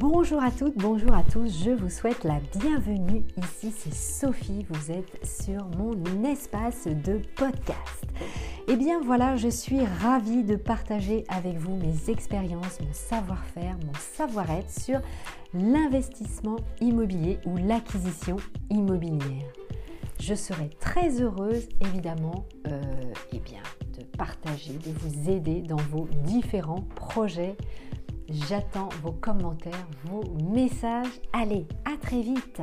Bonjour à toutes, bonjour à tous, je vous souhaite la bienvenue. Ici c'est Sophie, vous êtes sur mon espace de podcast. Et eh bien voilà, je suis ravie de partager avec vous mes expériences, mon savoir-faire, mon savoir-être sur l'investissement immobilier ou l'acquisition immobilière. Je serai très heureuse évidemment euh, eh bien, de partager, de vous aider dans vos différents projets J'attends vos commentaires, vos messages. Allez, à très vite